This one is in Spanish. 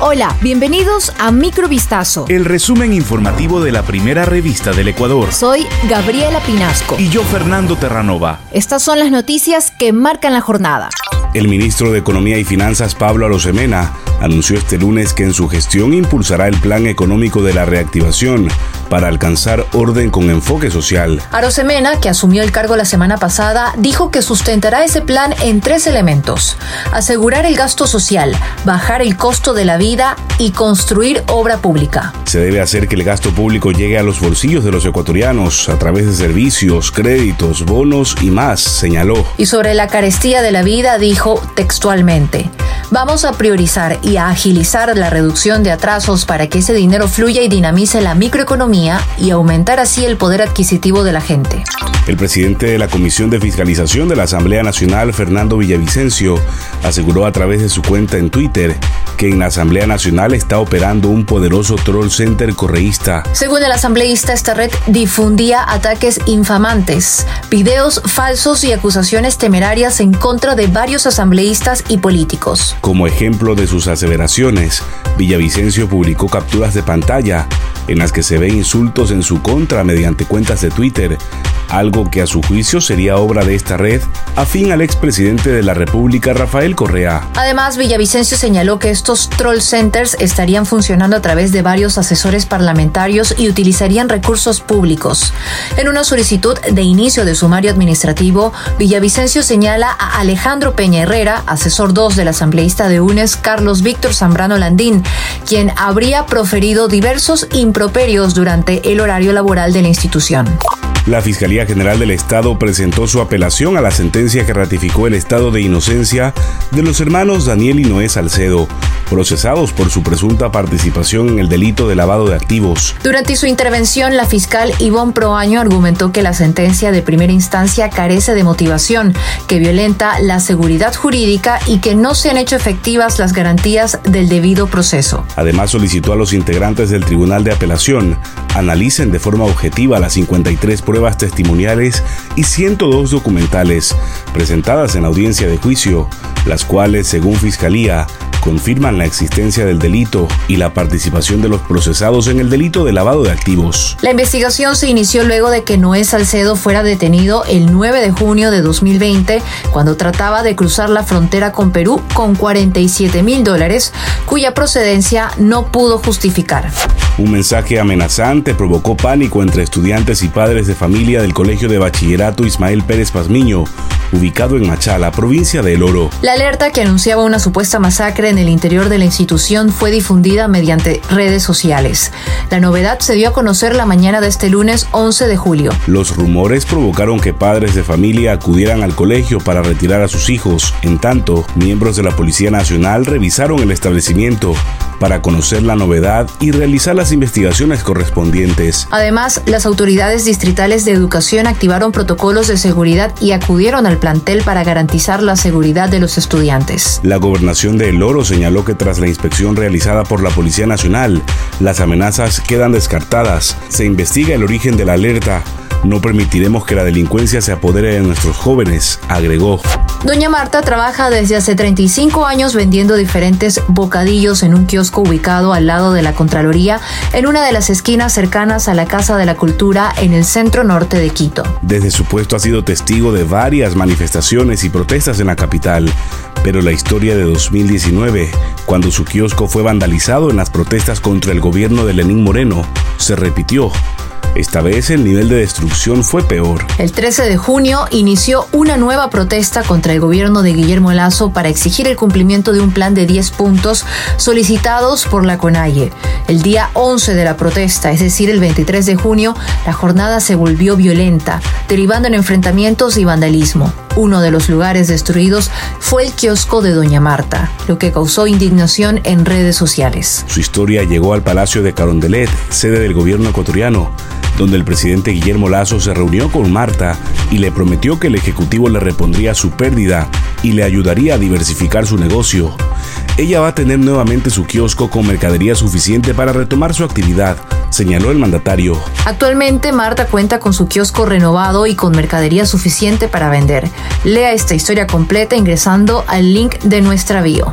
Hola, bienvenidos a Microvistazo. El resumen informativo de la primera revista del Ecuador. Soy Gabriela Pinasco. Y yo, Fernando Terranova. Estas son las noticias que marcan la jornada. El ministro de Economía y Finanzas, Pablo Arosemena, anunció este lunes que en su gestión impulsará el plan económico de la reactivación para alcanzar orden con enfoque social. Arosemena, que asumió el cargo la semana pasada, dijo que sustentará ese plan en tres elementos. Asegurar el gasto social, bajar el costo de la vida y construir obra pública. Se debe hacer que el gasto público llegue a los bolsillos de los ecuatorianos a través de servicios, créditos, bonos y más, señaló. Y sobre la carestía de la vida dijo textualmente, vamos a priorizar y a agilizar la reducción de atrasos para que ese dinero fluya y dinamice la microeconomía y aumentar así el poder adquisitivo de la gente. El presidente de la Comisión de Fiscalización de la Asamblea Nacional, Fernando Villavicencio, aseguró a través de su cuenta en Twitter que en la Asamblea Nacional está operando un poderoso troll center correísta. Según el asambleísta, esta red difundía ataques infamantes, videos falsos y acusaciones temerarias en contra de varios asambleístas y políticos. Como ejemplo de sus aseveraciones, Villavicencio publicó capturas de pantalla en las que se ve insultos en su contra mediante cuentas de Twitter, algo que a su juicio sería obra de esta red, afín al expresidente de la República, Rafael Correa. Además, Villavicencio señaló que estos troll centers estarían funcionando a través de varios asesores parlamentarios y utilizarían recursos públicos. En una solicitud de inicio de sumario administrativo, Villavicencio señala a Alejandro Peña Herrera, asesor 2 del asambleísta de UNES, Carlos Víctor Zambrano Landín, quien habría proferido diversos improperios durante el horario laboral de la institución. La Fiscalía General del Estado presentó su apelación a la sentencia que ratificó el estado de inocencia de los hermanos Daniel y Noé Salcedo, procesados por su presunta participación en el delito de lavado de activos. Durante su intervención, la fiscal Ivonne Proaño argumentó que la sentencia de primera instancia carece de motivación, que violenta la seguridad jurídica y que no se han hecho efectivas las garantías del debido proceso. Además, solicitó a los integrantes del Tribunal de Apelación analicen de forma objetiva las 53 pruebas testimoniales y 102 documentales presentadas en audiencia de juicio, las cuales, según Fiscalía, confirman la existencia del delito y la participación de los procesados en el delito de lavado de activos. La investigación se inició luego de que Noé Salcedo fuera detenido el 9 de junio de 2020 cuando trataba de cruzar la frontera con Perú con 47 mil dólares, cuya procedencia no pudo justificar. Un mensaje amenazante provocó pánico entre estudiantes y padres de familia del Colegio de Bachillerato Ismael Pérez Pazmiño, ubicado en Machala, provincia de El Oro. La alerta que anunciaba una supuesta masacre en el interior de la institución fue difundida mediante redes sociales. La novedad se dio a conocer la mañana de este lunes 11 de julio. Los rumores provocaron que padres de familia acudieran al colegio para retirar a sus hijos. En tanto, miembros de la Policía Nacional revisaron el establecimiento para conocer la novedad y realizar las investigaciones correspondientes. Además, las autoridades distritales de educación activaron protocolos de seguridad y acudieron al plantel para garantizar la seguridad de los estudiantes. La gobernación de El Oro señaló que tras la inspección realizada por la Policía Nacional, las amenazas quedan descartadas. Se investiga el origen de la alerta. No permitiremos que la delincuencia se apodere de nuestros jóvenes, agregó. Doña Marta trabaja desde hace 35 años vendiendo diferentes bocadillos en un kiosco ubicado al lado de la Contraloría, en una de las esquinas cercanas a la Casa de la Cultura en el centro norte de Quito. Desde su puesto ha sido testigo de varias manifestaciones y protestas en la capital, pero la historia de 2019, cuando su kiosco fue vandalizado en las protestas contra el gobierno de Lenín Moreno, se repitió esta vez el nivel de destrucción fue peor. El 13 de junio inició una nueva protesta contra el gobierno de Guillermo Lazo para exigir el cumplimiento de un plan de 10 puntos solicitados por la CONAIE. El día 11 de la protesta, es decir, el 23 de junio, la jornada se volvió violenta, derivando en enfrentamientos y vandalismo. Uno de los lugares destruidos fue el kiosco de Doña Marta, lo que causó indignación en redes sociales. Su historia llegó al Palacio de Carondelet, sede del gobierno ecuatoriano donde el presidente Guillermo Lazo se reunió con Marta y le prometió que el Ejecutivo le repondría su pérdida y le ayudaría a diversificar su negocio. Ella va a tener nuevamente su kiosco con mercadería suficiente para retomar su actividad, señaló el mandatario. Actualmente Marta cuenta con su kiosco renovado y con mercadería suficiente para vender. Lea esta historia completa ingresando al link de nuestra bio.